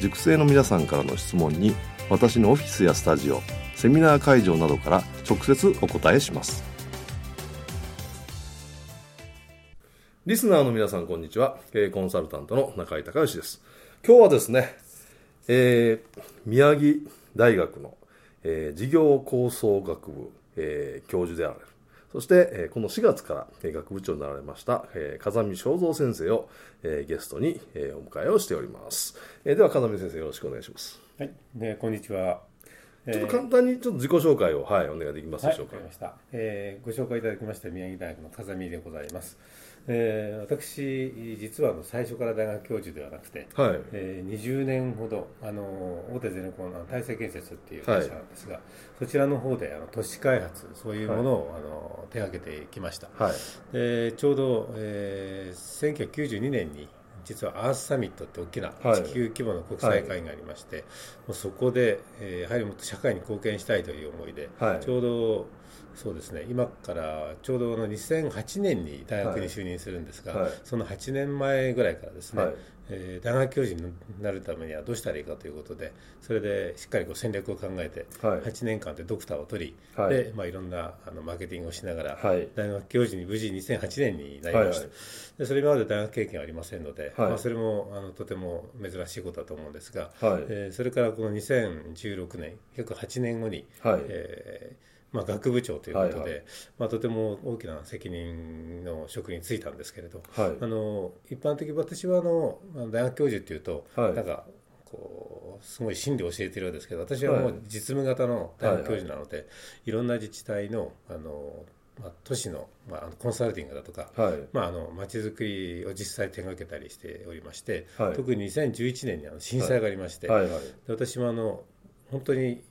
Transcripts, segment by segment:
塾生の皆さんからの質問に私のオフィスやスタジオセミナー会場などから直接お答えします。リスナーの皆さんこんにちは。経営コンサルタントの中井隆義です。今日はですね、えー、宮城大学の、えー、事業構想学部、えー、教授であるそして、この4月から、学部長になられました、風見正蔵先生を、ゲストに、お迎えをしております。では、風見先生よろしくお願いします。はい、でこんにちは。ちょっと簡単にちょっと自己紹介を、はい、お願いできますでしょうか。はい、ました、えー。ご紹介いただきました宮城大学の風見でございます。えー、私、実は最初から大学教授ではなくて、はいえー、20年ほどあの大手ゼネコンの大成建設っていう会社なんですが、はい、そちらの方であの都市開発そういうものを、はい、あの手がけてきました、はい、でちょうど、えー、1992年に実はアースサミットって大きな地球規模の国際会議がありまして、はい、もうそこで、えー、やはりもっと社会に貢献したいという思いで、はい、ちょうどそうですね。今からちょうどの2008年に大学に就任するんですが、はい、その8年前ぐらいからですね、はい、えー、大学教授になるためにはどうしたらいいかということでそれでしっかりこう戦略を考えて、はい、8年間でドクターを取り、はい。でまあ、いろんなあのマーケティングをしながら、はい、大学教授に無事2008年になりました、はいはい、でそれ今まで大学経験はありませんので、はい。まあ、それもあのとても珍しいことだと思うんですが、はい。えー、それからこの2016年約8年後に、はい。えーまあ、学部長ということで、はいはい、まあ、とても大きな責任の職に就いたんですけれど、はい、あの一般的私はあの大学教授っていうと、はい、なんかこうすごい心理を教えてるようですけど私はもう実務型の大学教授なので、はいはい、いろんな自治体のあのまあ、都市の,、まあ、コンサルティングだとか、はい。まあ、あの街づくりを実際手がけたりしておりまして、はい、特に2011年にあの震災がありまして、はいはい。はい、私もあの本当に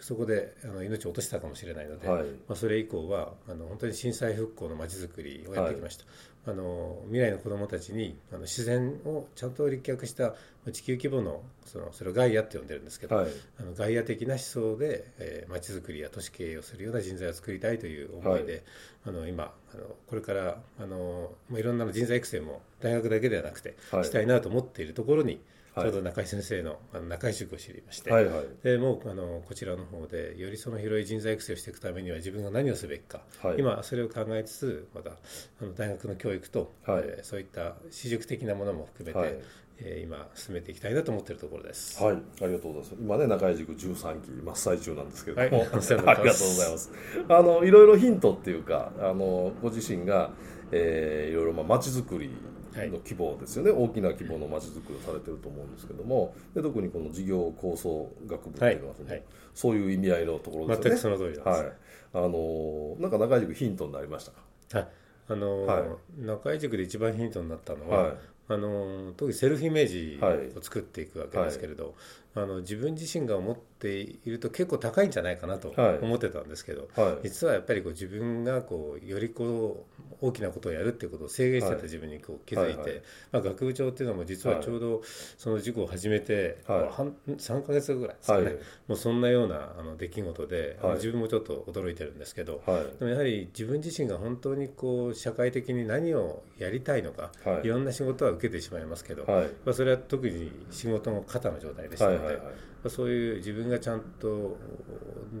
そこであの命を落としたかもしれないので、はい、まあ、それ以降はあの本当に震災復興のまちづくりをやってきました、はい、あの未来の子どもたちにあの自然をちゃんと立脚した地球規模のそのそれをガイアって呼んでるんですけど、はい、あのガイア的な思想で、えー、づくりや都市経営をするような人材を作りたいという思いで、あの今あのこれからあの、まあ、いろんな人材育成も大学だけではなくてしたいなと思っているところに、ちょうど中井先生のあの中井塾を知りまして、はいはい、でもうあのこちらの方でよりその広い人材育成をしていくためには自分が何をすべきか、はい、今それを考えつつまたあの大学の教育と、はい、えー、そういった私塾的なものも含めて、はい、えー、今進めていきたいなと思っているところです。はい、ありがとうございます。今ね中井塾13期真っ最中なんですけれども、はい、ありがとうございます。あのいろいろヒントっていうかあのご自身が、えー、いろいろまあ街づくりの規模ですよね、はい、大きな規模のまちづくりをされてると思うんですけども。で特にこの事業構想学部っていうのはその、はい、そういう意味合いのところですよね。全くその通りです、はい、あのなんか中井塾ヒントになりましたか、はい。あの、はい、中井塾で一番ヒントになったのは、あの特にセルフイメージを作っていくわけですけれど、あの自分自身が思っていると結構高いんじゃないかなと思ってたんですけど、はいはい、実はやっぱりこう自分がこうよりこう大きなことをやるっていうことを制限してた自分にこう気づいて、はい、まあ、学部長っていうのも実はちょうどその事故を始めて、半3か月ぐらいですかね、もうそんなようなあの出来事で、自分もちょっと驚いてるんですけど、でもやはり自分自身が本当にこう社会的に何をやりたいのか、い、ろんな仕事は受けてしまいますけど、まあ、それは特に仕事の肩の状態でしたので。そういう自分がちゃんと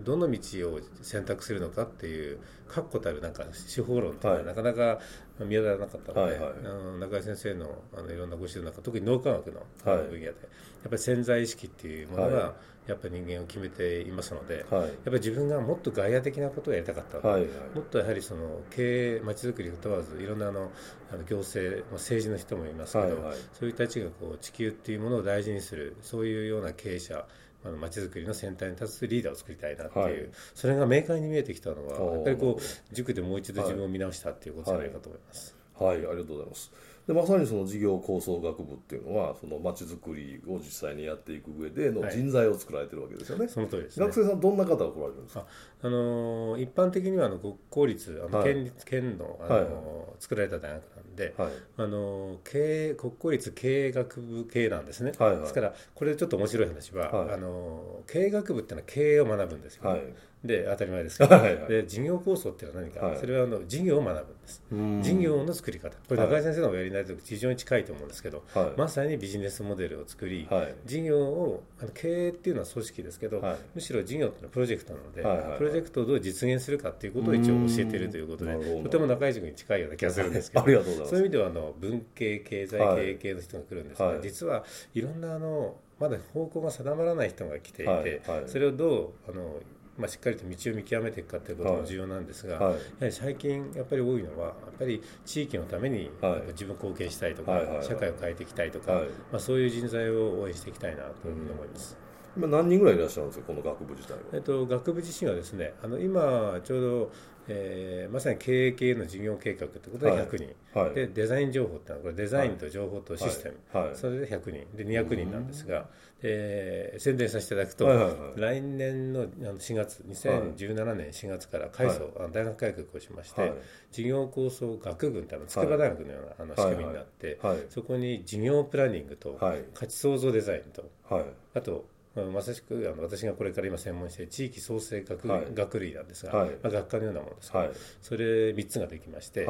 どの道を選択するのかっていう確固たるなんか手法論っていうのはなかなか見当たらなかったので、はいはい、あの中井先生のあのいろんなご指導の中特に脳科学の分野で、やっぱり潜在意識っていうものが、やっぱり人間を決めていますので、はい、やっぱり自分がもっと外野的なことをやりたかった、はいはい、もっとやはりその経営、まちづくりを問わず、いろんなあのあの行政、まあ、政治の人もいますけど、はいはい、そういう人たちがこう地球っていうものを大事にする、そういうような経営者、あの街づくりの先端に立つリーダーを作りたいなっていう、はい、それが明快に見えてきたのは、やっぱりこう塾でもう一度自分を見直したっていうことじゃないかと思います。はい、はい、ありがとうございます。でまさにその事業構想学部っていうのはそのまちづくりを実際にやっていく上での人材を作られてるわけですよね、はい、その通りです、ね、学生さんどんな方が来られるんですか？あの一般的にはあの国公立あの県立、県のあの、はい、作られた大学なんで、はい、あの経営国公立経営学部系なんですね、はいはい、ですからこれちょっと面白い話は、あの経営学部っていうのは経営を学ぶんですよ、ね、で当たり前ですけど、はいはい、で事業構想っていうのは何か、はい、それはあの事業を学ぶんです。事業の作り方。これ中井先生のおやりになると非常に近いと思うんですけど、はい、まさにビジネスモデルを作り、はい、事業をあの経営っていうのは組織ですけど、むしろ事業っていうのはプロジェクトなので、はいはいはい、プロジェクトをどう実現するかっていうことを一応教えているということでとても中井塾に近いような気がするんですけど。そういう意味ではあの文系経済経営系の人が来るんですが、実はいろんなあのまだ方向が定まらない人が来ていて、それをどうあのまあ、しっかりと道を見極めていくかということも重要なんですが、はい、やはり最近やっぱり多いのはやっぱり地域のために自分貢献したいとか、社会を変えていきたいとか、まあ、そういう人材を応援していきたいなというふうに思います。今何人ぐらいいらっしゃるんですかこの学部自体は、えっと、学部自身はですねあの今ちょうどえー、まさに経営系の事業計画ということで100人、はい、でデザイン情報ってのはこれデザインと情報とシステム、はい。はい、それで100人で200人なんですが、えー、宣伝させていただくと、はいはいはい、来年の4月2017年4月から改装、はい、大学改革をしまして、事業構想学群という筑波大学のようなあの仕組みになって、そこに事業プランニングと価値創造デザインと、あとまさしくあの私がこれから今専門して地域創生学,、学類なんですが、まあ、学科のようなものですが、それ3つができまして、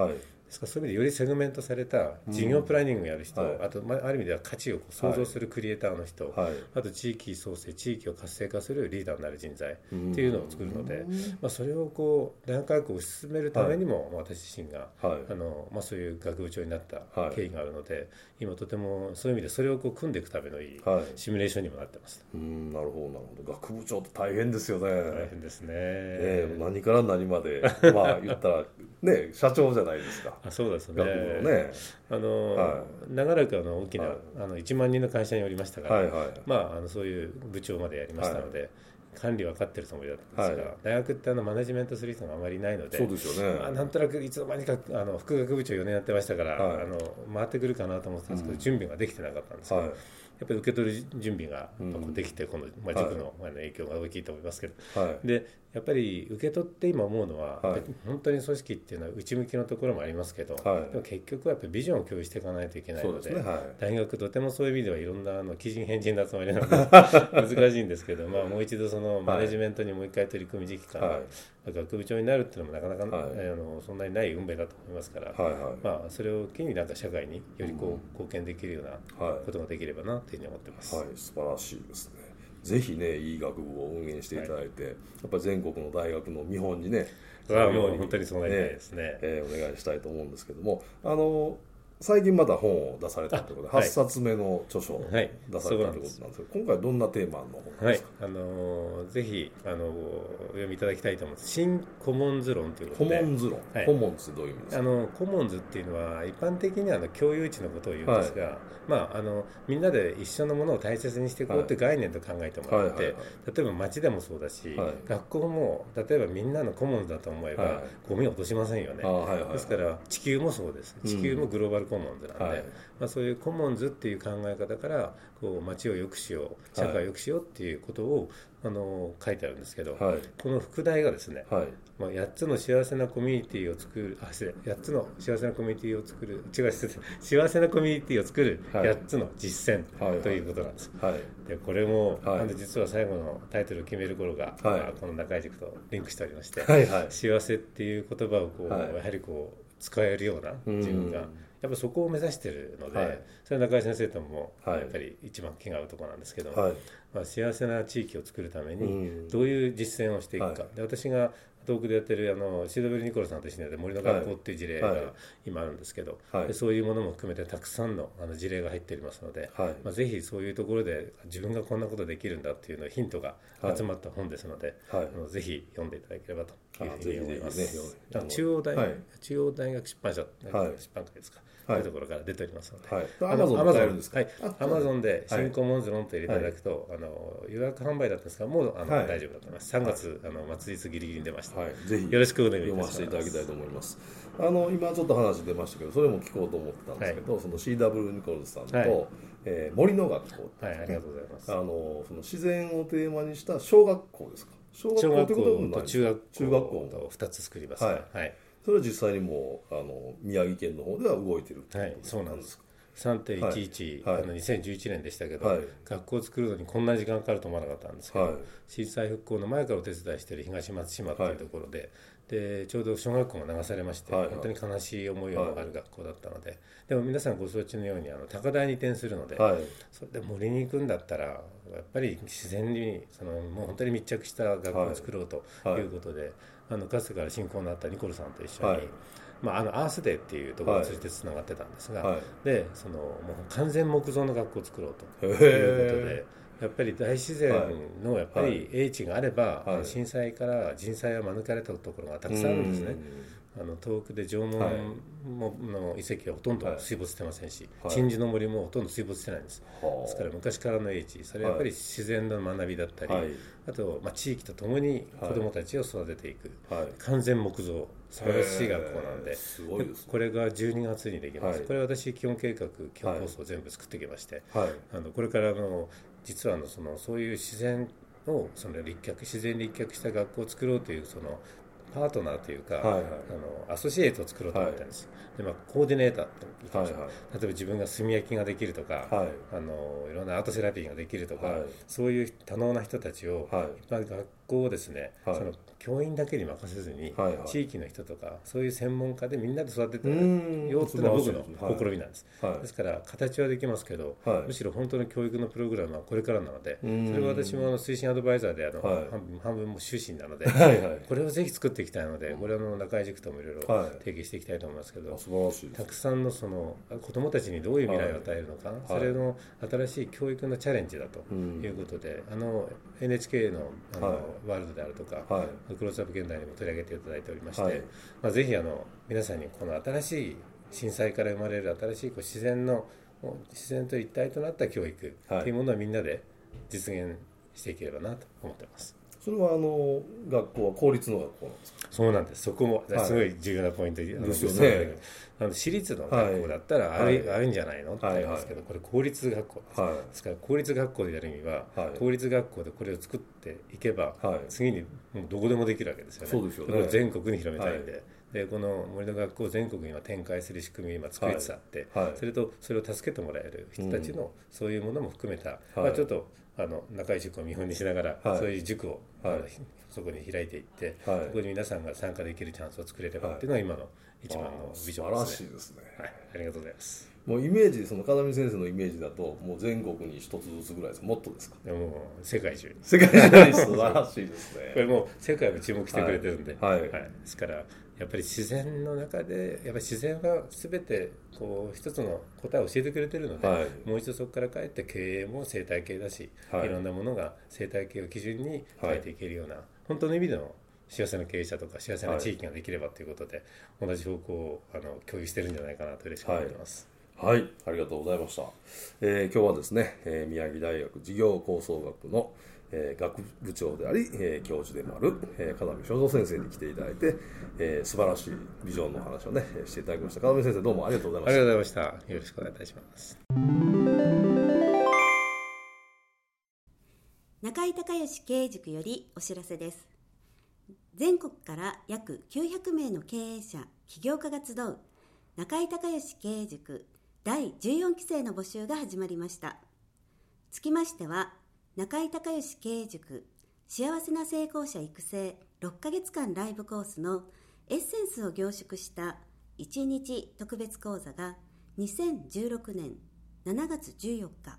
ですか？らそういう意味でよりセグメントされた事業プランニングをやる人、うん、あと、まあ、ある意味では価値を創造するクリエイターの人、はい、あと地域創生地域を活性化するリーダーになる人材っていうのを作るので、まあ、それをこう大学学を推し進めるためにも、はい、私自身が、はい、あのまあ、そういう学部長になった経緯があるので、今とてもそういう意味でそれをこう組んでいくためのいいシミュレーションにもなってます、うんなるほどなるほど。学部長って大変ですよね。大変ですね、えー、何から何までまあ言ったらね社長じゃないですかあそうですね。ねあの、はい、長らくあの大きな、はい、あの1万人の会社におりましたから、はいはい、まああのそういう部長までやりましたので、はい。管理分かってるつもりだったんですが、はい、大学ってあのマネジメントする人があまりいないのでそうですよね、まあ、なんとなくいつの間にかあの副学部長4年やってましたから、はい、あの回ってくるかなと思ってたんですけど、うん、準備ができてなかったんですけど、はい、やっぱり受け取る準備ができて、この、まあ、塾の影響が大きいと思いますけど、でやっぱり受け取って今思うのは、はい、本当に組織っていうのは内向きのところもありますけど、はい、でも結局はやっぱりビジョンを共有していかないといけないので、ねはい、大学とてもそういう意味ではいろんなあの奇人変人の集まりなので難しいんですけど、まあ、もう一度そのマネジメントにもう一回取り組む時期から、学部長になるっていうのもなかなか、あのそんなにない運命だと思いますから、まあ、それを機になんか社会によりこう貢献できるようなことができればなというふうに思ってます。はい、素晴らしいですね。ぜひねいい学部を運営していただいて、はい、やっぱり全国の大学の見本にねそれはもう本当にそうなりたいですね、えー、お願いしたいと思うんですけどもあの最近また本を出されたということで、8冊目の著書を出されたということなんですけど、今回どんなテーマの本ですか、はい、あのぜひあのお読みいただきたいと思います。新コモンズ論ということで。コモンズ論、はい、コモンズどういう意味ですか？あのコモンズっていうのは一般的にはあの共有地のことを言うんですが、はい、まあ、あのみんなで一緒のものを大切にしていこうとい。う概念と考えてもらって、例えば町でもそうだし、学校も例えばみんなのコモンズだと思えば、ゴミを落としませんよね、ですから地球もそうです地球もグローバルコモンズなんで、まあ、そういうコモンズっていう考え方からこう街を良くしよう社会を良くしようっていうことを、あの書いてあるんですけど、はい、この副題がですね、はい、まあ、8つの幸せなコミュニティを作るあ失礼8つの幸せなコミュニティを作る違う幸せなコミュニティを作る8つの実践ということなんです、はい、でこれも、はい、実は最後のタイトルを決める頃が、はい、この中井塾とリンクしておりまして、はいはい、幸せっていう言葉をこう、やはりこう使えるような自分が、やっぱそこを目指してるので、はい、それは中井先生ともやっぱり一番気が合うところなんですけど、はい、まあ、幸せな地域を作るためにどういう実践をしていくか、で私が東北でやってるあの CW ニコルさんと一緒にやって森の学校っていう事例が今あるんですけど、はい、そういうものも含めてたくさんのあの事例が入っておりますので、はい、まあ、ぜひそういうところで自分がこんなことできるんだっていうのヒントが集まった本ですので、はい、あのぜひ読んでいただければというふうに思います。ね、中央大、中央大学出版社、出版会ですか。というところから出ておりますので、はい、アマゾンで買えるんですか？はい、アマゾンで新コモンズロンと入れていただくと、あの予約販売だったんですがもうあの、大丈夫だと思います。3月、あの末日ギリギリに出ました、はい、ぜひよろしくお願いします。読ませていただきたいと思います。あの今ちょっと話出ましたけどそれも聞こうと思ったんですけど、その CW ニコルズさんと、はい、えー、森の学校はいありがとうございます。あのその自然をテーマにした小学校ですか？小学校と中学校中学校。と2つ作りますはい、はいそれは実際にもうあの宮城県の方では動いてるはいそうなんです。3.11、はい、あの2011年でしたけど、はい、学校を作るのにこんな時間かかると思わなかったんですけど、はい、震災復興の前からお手伝いしている東松島というところで,、でちょうど小学校が流されまして、本当に悲しい思いをある学校だったので、でも皆さんご承知のようにあの高台に移転するので、それで森に行くんだったらやっぱり自然にそのもう本当に密着した学校を作ろうとい。うことで、あのかつてから親交のあったニコルさんと一緒に。まあ、あのアースデーっていうところを通じてつながってたんですが、はい、でそのもう完全木造の学校を作ろうということで。やっぱり大自然のやっぱり英知があれば、はい、震災から人災は免れたところがたくさんあるんですね。あの遠くで縄文の遺跡はほとんど水没してませんし、はい、鎮守の森もほとんど水没してないんです、はい、ですから昔からの英知それはやっぱり自然の学びだったり、はい、あと、まあ、地域とともに子どもたちを育てていく、完全木造素晴らしい学校なんで、ね、これが12月にできます、これ私基本計画基本構想全部作ってきまして、あのこれからの実はのそのそういう自然をその立脚自然立脚した学校を作ろうというそのパートナーというか、はいはい、あのアソシエイトを作ろうと思ったんです、はい、でまあ、コーディネーターって言ってました、はいはい、例えば自分が炭焼きができるとか、はい、あのいろんなアートセラピーができるとか、はい、そういう多能な人たちを、はい、学校をですね、その教員だけに任せずに、はいはい、地域の人とかそういう専門家でみんなで育ててようっていうのは僕の試みなんです、はい、ですから形はできますけど、はい、むしろ本当の教育のプログラムはこれからなのでそれは私もあの推進アドバイザーであの、はい、半分半分も終身なので、はいはい、これをぜひ作っていきたいのでこれはの中井塾ともいろい。ろ提携していきたいと思いますけど、たくさんのその子どもたちにどういう未来を与えるのか、それの新しい教育のチャレンジだということで、あの NHK のあの、ワールドであるとか、クローズアップ現代にも取り上げていただいておりまして、はい、まあ、ぜひあの皆さんにこの新しい震災から生まれる新しいこう自然の自然と一体となった教育というものをみんなで実現していければなと思っています。それはあの学校は公立の学校なんですか？そうなんです。そこもすごい重要なポイントですよね。あの私立の学校だったらある,、あるんじゃないの？って言いますけど、これ公立学校です,、ですから公立学校でやる意味は、公立学校でこれを作っていけば、次にもうどこでもできるわけですよね。そうですよね。全国に広めたいんで、でこの森の学校を全国には展開する仕組みを今作りつつあって、それとそれを助けてもらえる人たちの、そういうものも含めた、まあ、ちょっとあの中井塾を見本にしながら、そういう塾を、そこに開いていって、そこに皆さんが参加できるチャンスを作れればっていうのが今の一番のビジョンですね。素晴らしいですね。はい、ありがとうございます。もうイメージその風見先生のイメージだともう全国に一つずつぐらいです。もっとですか？もう世界中に。世界中に素晴らしいですね。これもう世界も注目してくれてるんで、はい、はい、ですからやっぱり自然の中でやっぱり自然は全てこう一つの答えを教えてくれてるので、はい、もう一度そこから帰って経営も生態系だし、はい、いろんなものが生態系を基準に変えていけるような、本当の意味での幸せな経営者とか幸せな地域ができればということで、はい、同じ方向をあの共有してるんじゃないかなと嬉しく思ってます。はい、はい、ありがとうございました。えー、今日はですね、えー、宮城大学事業構想学の、えー、学部長であり、えー、教授でもある、えー、風見正蔵先生に来ていただいて、えー、素晴らしいビジョンの話をねしていただきました。風見先生どうもありがとうございました。ありがとうございました。よろしくお願いいたします。中井隆義経営塾よりお知らせです。全国から約900名の経営者起業家が集う中井隆義経営塾第14期生の募集が始まりました。つきましては中井隆義経営塾幸せな成功者育成6ヶ月間ライブコースのエッセンスを凝縮した1日特別講座が2016年7月14日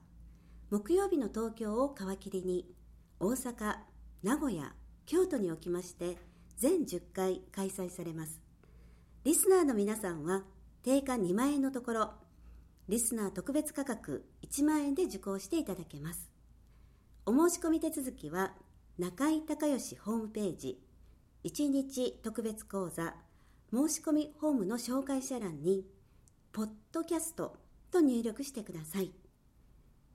木曜日の東京を皮切りに大阪名古屋京都におきまして全10回開催されます。リスナーの皆さんは定価2万円のところ、リスナー特別価格1万円で受講していただけます。お申し込み手続きは中井隆義ホームページ1日特別講座申し込みホームの紹介者欄にポッドキャストと入力してください。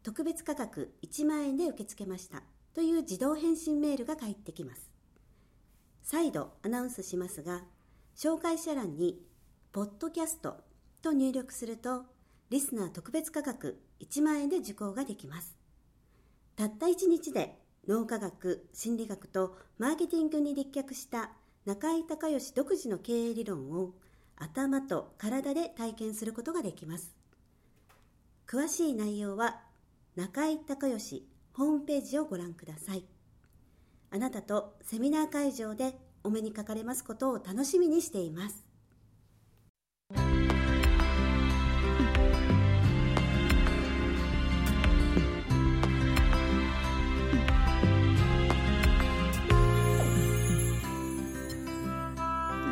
特別価格1万円で受け付けましたという自動返信メールが返ってきます。再度アナウンスしますが、紹介者欄にポッドキャストと入力するとリスナー特別価格1万円で受講ができます。たった1日で脳科学、心理学とマーケティングに立脚した中井隆義独自の経営理論を頭と体で体験することができます。詳しい内容は中井隆義ホームページをご覧ください。あなたとセミナー会場でお目にかかれますことを楽しみにしています。